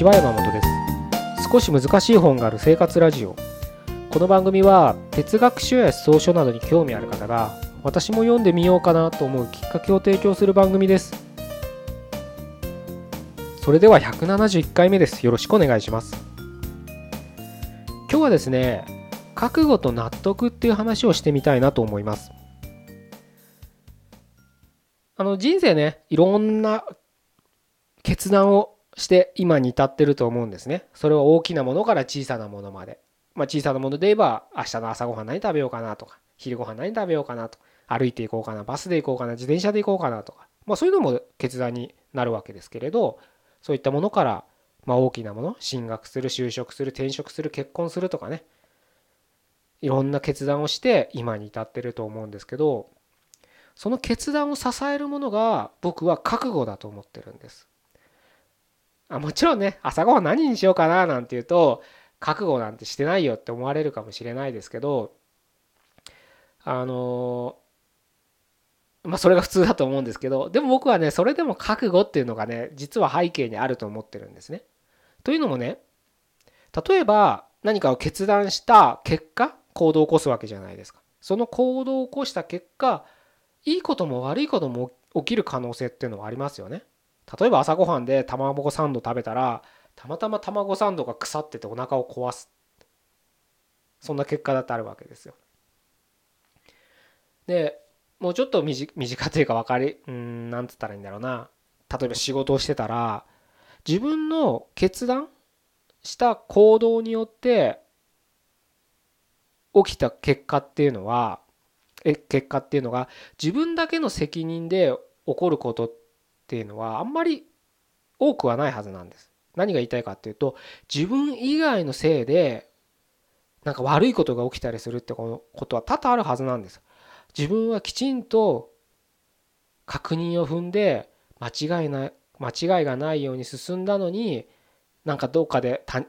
ちは山本です。少し難しい本がある生活ラジオ。この番組は哲学書や思想書などに興味ある方が私も読んでみようかなと思うきっかけを提供する番組です。それでは171回目です。よろしくお願いします。今日はですね覚悟と納得っていう話をしてみたいなと思います。あの人生ねいろんな決断をして今に至ってると思うんですね。それは大きなものから小さなものまで。まあ、小さなもので言えば明日の朝ごはん何食べようかなとか昼ごはん何食べようかなと歩いていこうかなバスで行こうかな自転車で行こうかなとか、まあ、そういうのも決断になるわけですけれどそういったものからまあ大きなもの進学する就職する転職する結婚するとかねいろんな決断をして今に至ってると思うんですけどその決断を支えるものが僕は覚悟だと思ってるんです。あもちろんね朝ごはん何にしようかななんて言うと覚悟なんてしてないよって思われるかもしれないですけどあのまあそれが普通だと思うんですけどでも僕はねそれでも覚悟っていうのがね実は背景にあると思ってるんですね。というのもね例えば何かを決断した結果行動を起こすわけじゃないですか。その行動を起こした結果いいことも悪いことも起きる可能性っていうのはありますよね。例えば朝ごはんで卵サンド食べたらたまたま卵サンドが腐っててお腹を壊すそんな結果だってあるわけですよ。でもうちょっと短というか分かりうんなんつったらいいんだろうな例えば仕事をしてたら自分の決断した行動によって起きた結果っていうのはえ結果っていうのが自分だけの責任で起こることっていうのはあんまり多くはないはずなんです。何が言いたいかっていうと自分以外のせいでなんか悪いことが起きたりするってことは多々あるはずなんです。自分はきちんと確認を踏んで間違いない間違いがないように進んだのになんかどっかで他,、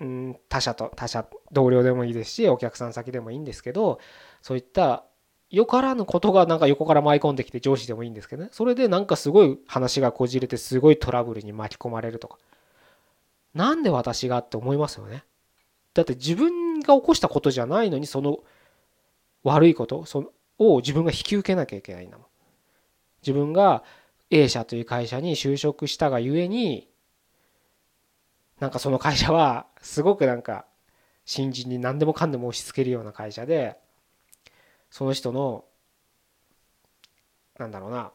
うん、他者と他者同僚でもいいですしお客さん先でもいいんですけどそういったよからぬことがなんか横から舞い込んできて上司でもいいんですけどね。それでなんかすごい話がこじれてすごいトラブルに巻き込まれるとか。なんで私がって思いますよね。だって自分が起こしたことじゃないのにその悪いことそのを自分が引き受けなきゃいけないんだもん。自分が A 社という会社に就職したがゆえになんかその会社はすごくなんか新人に何でもかんでも押し付けるような会社でその人のなんだろうな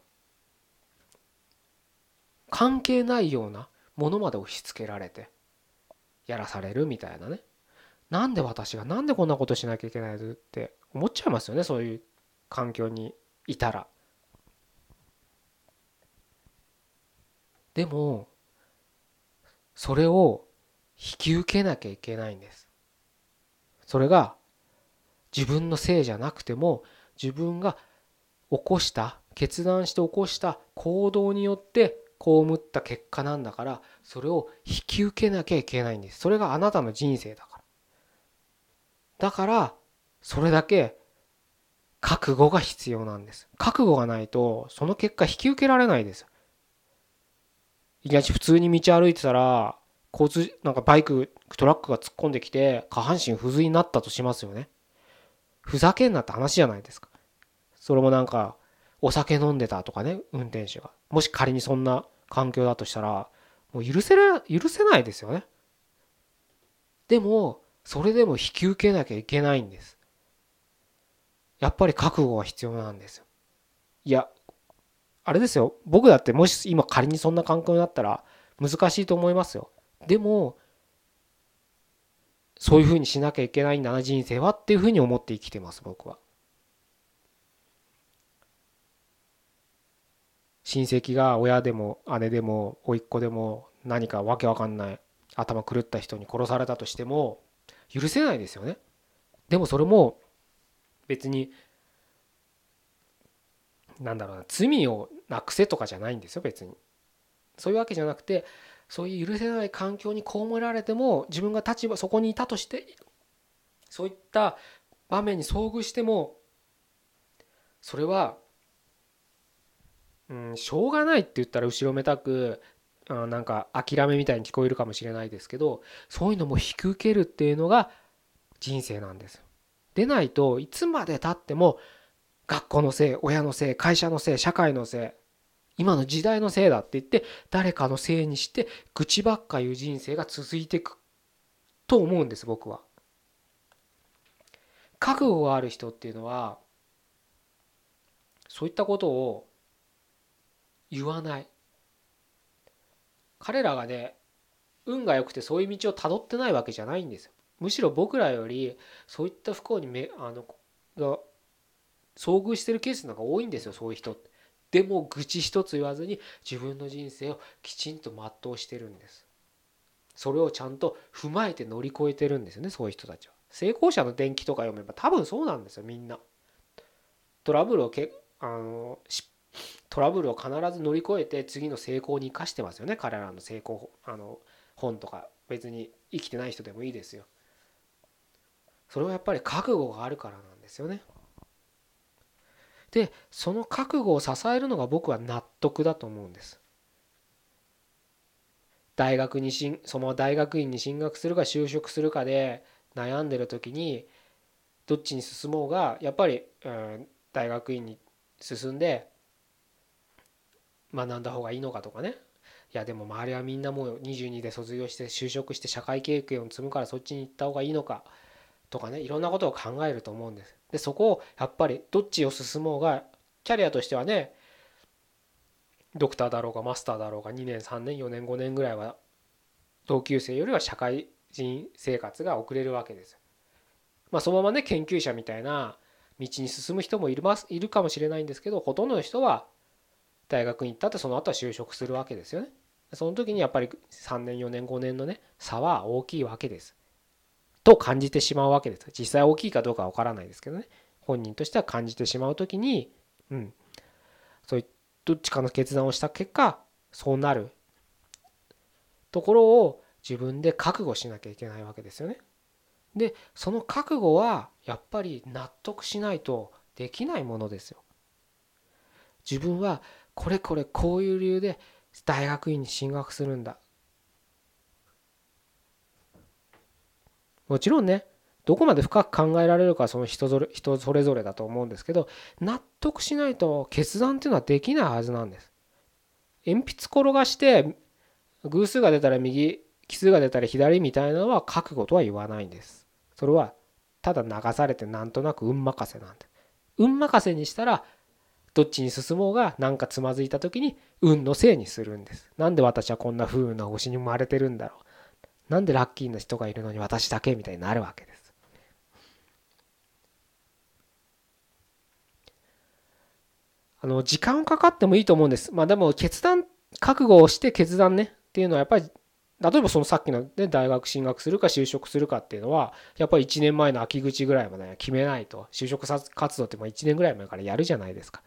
関係ないようなものまで押し付けられてやらされるみたいなねなんで私がなんでこんなことしなきゃいけないって思っちゃいますよねそういう環境にいたら。でもそれを引き受けなきゃいけないんです。それが自分のせいじゃなくても自分が起こした決断して起こした行動によって被った結果なんだからそれを引き受けなきゃいけないんです。それがあなたの人生だから。だからそれだけ覚悟が必要なんです。覚悟がないとその結果引き受けられないです。いきなり普通に道歩いてたら交通なんかバイクトラックが突っ込んできて下半身不随になったとしますよね。ふざけんなって話じゃないですか。それもなんか、お酒飲んでたとかね、運転手が。もし仮にそんな環境だとしたら、もう許せら、許せないですよね。でも、それでも引き受けなきゃいけないんです。やっぱり覚悟が必要なんですよ。いや、あれですよ。僕だってもし今仮にそんな環境になったら難しいと思いますよ。でも、そういうふうにしなきゃいけないんだな人生はっていうふうに思って生きてます僕は。親戚が親でも姉でも甥っ子でも何かわけわかんない頭狂った人に殺されたとしても許せないですよね。でもそれも別になんだろうな罪をなくせとかじゃないんですよ別に。そういうわけじゃなくてそういう許せない環境に被られても自分が立場そこにいたとしてそういった場面に遭遇してもそれは、うん、しょうがないって言ったら後ろめたくあなんか諦めみたいに聞こえるかもしれないですけどそういうのも引き受けるっていうのが人生なんですでないといつまでたっても学校のせい親のせい会社のせい社会のせい今の時代のせいだって言って誰かのせいにして愚痴ばっか言う人生が続いていくと思うんです僕は。覚悟がある人っていうのはそういったことを言わない。彼らがね運が良くてそういう道をたどってないわけじゃないんですよ。むしろ僕らよりそういった不幸にめあのが遭遇してるケースの方が多いんですよそういう人って。でも愚痴一つ言わずに自分の人生をきちんと全うしてるんです。それをちゃんと踏まえて乗り越えてるんですよねそういう人たちは。成功者の伝記とか読めば多分そうなんですよみんな。トラブルをけあのトラブルを必ず乗り越えて次の成功に生かしてますよね彼らの成功あの本とか。別に生きてない人でもいいですよ。それはやっぱり覚悟があるからなんですよね。でその覚悟を支えるのが僕は納得だと思うんです大学にしんその大学院に進学するか就職するかで悩んでる時にどっちに進もうがやっぱり、うん、大学院に進んで学んだ方がいいのかとかねいやでも周りはみんなもう22で卒業して就職して社会経験を積むからそっちに行った方がいいのかとかねいろんなことを考えると思うんです。でそこをやっぱりどっちを進もうがキャリアとしてはねドクターだろうがマスターだろうが2年3年4年5年ぐらいは同級生よりは社会人生活が遅れるわけです。まあそのままね研究者みたいな道に進む人もいるますいるかもしれないんですけどほとんどの人は大学に行ったってその後は就職するわけですよね。その時にやっぱり3年4年5年のね差は大きいわけです。と感じてしまうわけです。実際大きいかどうかわからないですけどね本人としては感じてしまう時にうんそういうどっちかの決断をした結果そうなるところを自分で覚悟しなきゃいけないわけですよね。でその覚悟はやっぱり納得しないとできないものですよ。自分はこれこれこういう理由で大学院に進学するんだ。もちろんねどこまで深く考えられるかその人ぞれ人それぞれだと思うんですけど納得しないと決断っていうのはできないはずなんです。鉛筆転がして偶数が出たら右奇数が出たら左みたいなのは覚悟とは言わないんです。それはただ流されてなんとなく運任せなんで。運任せにしたらどっちに進もうが何かつまずいた時に運のせいにするんです。なんで私はこんな不運な星に生まれてるんだろう。なんでラッキーな人がいるのに私だけみたいになるわけです。あの時間かかってもいいと思うんです。まあでも決断覚悟をして決断ねっていうのはやっぱり例えばそのさっきの、ね、大学進学するか就職するかっていうのはやっぱり1年前の秋口ぐらいまで決めないと就職活動っても1年ぐらい前からやるじゃないですか。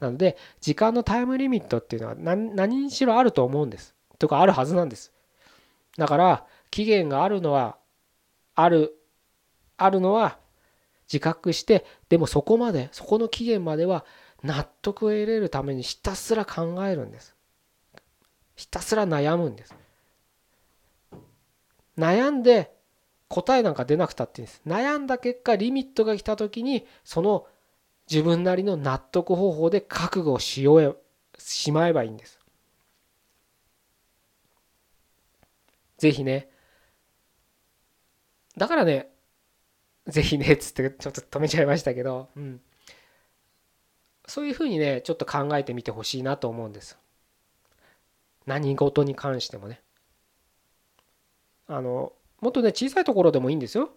なので時間のタイムリミットっていうのは何何にしろあると思うんです。とかあるはずなんです。だから期限があるのはあるあるのは自覚してでもそこまでそこの期限までは納得を得れるためにひたすら考えるんです。ひたすら悩むんです。悩んで答えなんか出なくたっていいんです。悩んだ結果リミットが来た時にその自分なりの納得方法で覚悟をしようしまえばいいんです。ぜひねだからねぜひねっつってちょっと止めちゃいましたけど、うん、そういうふうにねちょっと考えてみてほしいなと思うんです。何事に関してもね。あのもっとね小さいところでもいいんですよ。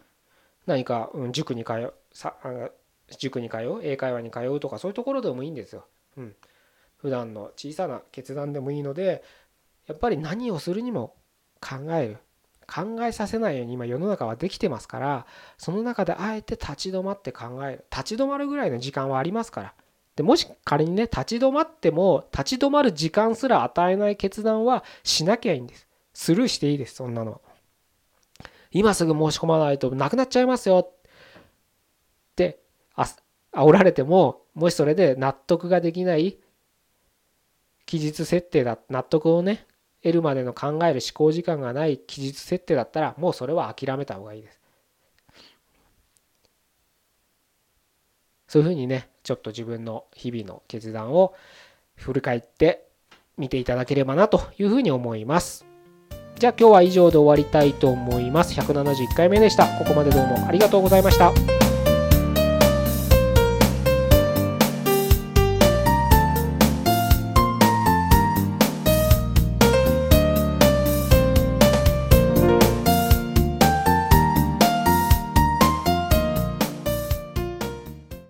何か、うん、塾に通うさ塾に通う英会話に通うとかそういうところでもいいんですよ。うん、普段の小さな決断でもいいのでやっぱり何をするにも考える考えさせないように今世の中はできてますからその中であえて立ち止まって考える。立ち止まるぐらいの時間はありますから。でもし仮にね立ち止まっても立ち止まる時間すら与えない決断はしなきゃいいんです。スルーしていいですそんなの今すぐ申し込まないとなくなっちゃいますよ。ってあ煽られてももしそれで納得ができない期日設定だ納得をね得るまでの考える思考時間がない期日設定だったらもうそれは諦めた方がいいです。そういうふうにねちょっと自分の日々の決断を振り返って見ていただければなというふうに思います。じゃあ今日は以上で終わりたいと思います。171回目でした。ここまでどうもありがとうございました。